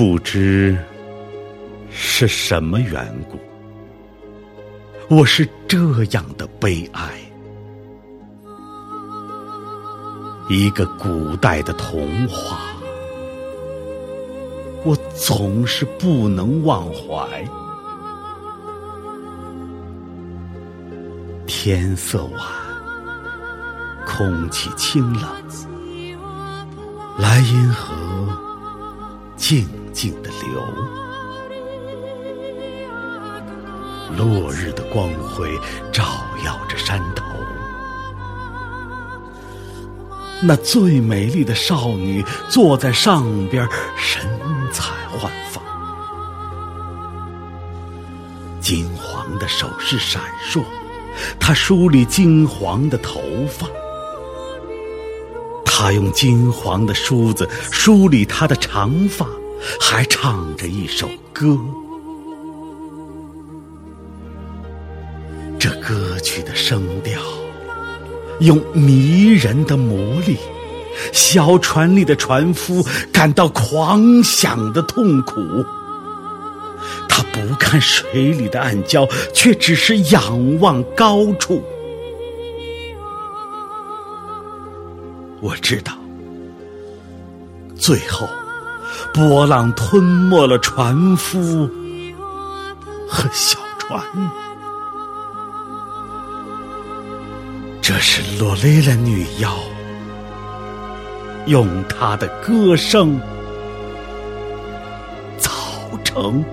不知是什么缘故，我是这样的悲哀。一个古代的童话，我总是不能忘怀。天色晚，空气清冷，莱茵河静静的流，落日的光辉照耀着山头。那最美丽的少女坐在上边，神采焕发，金黄的首饰闪烁。她梳理金黄的头发，她用金黄的梳子梳理她的长发，还唱着一首歌。这歌曲的声调，用迷人的魔力，小船里的船夫感到狂想的痛苦。他不看水里的暗礁，却只是仰望高处。我知道，最后波浪吞没了船夫和小船。这是洛雷拉女妖用她的歌声造成。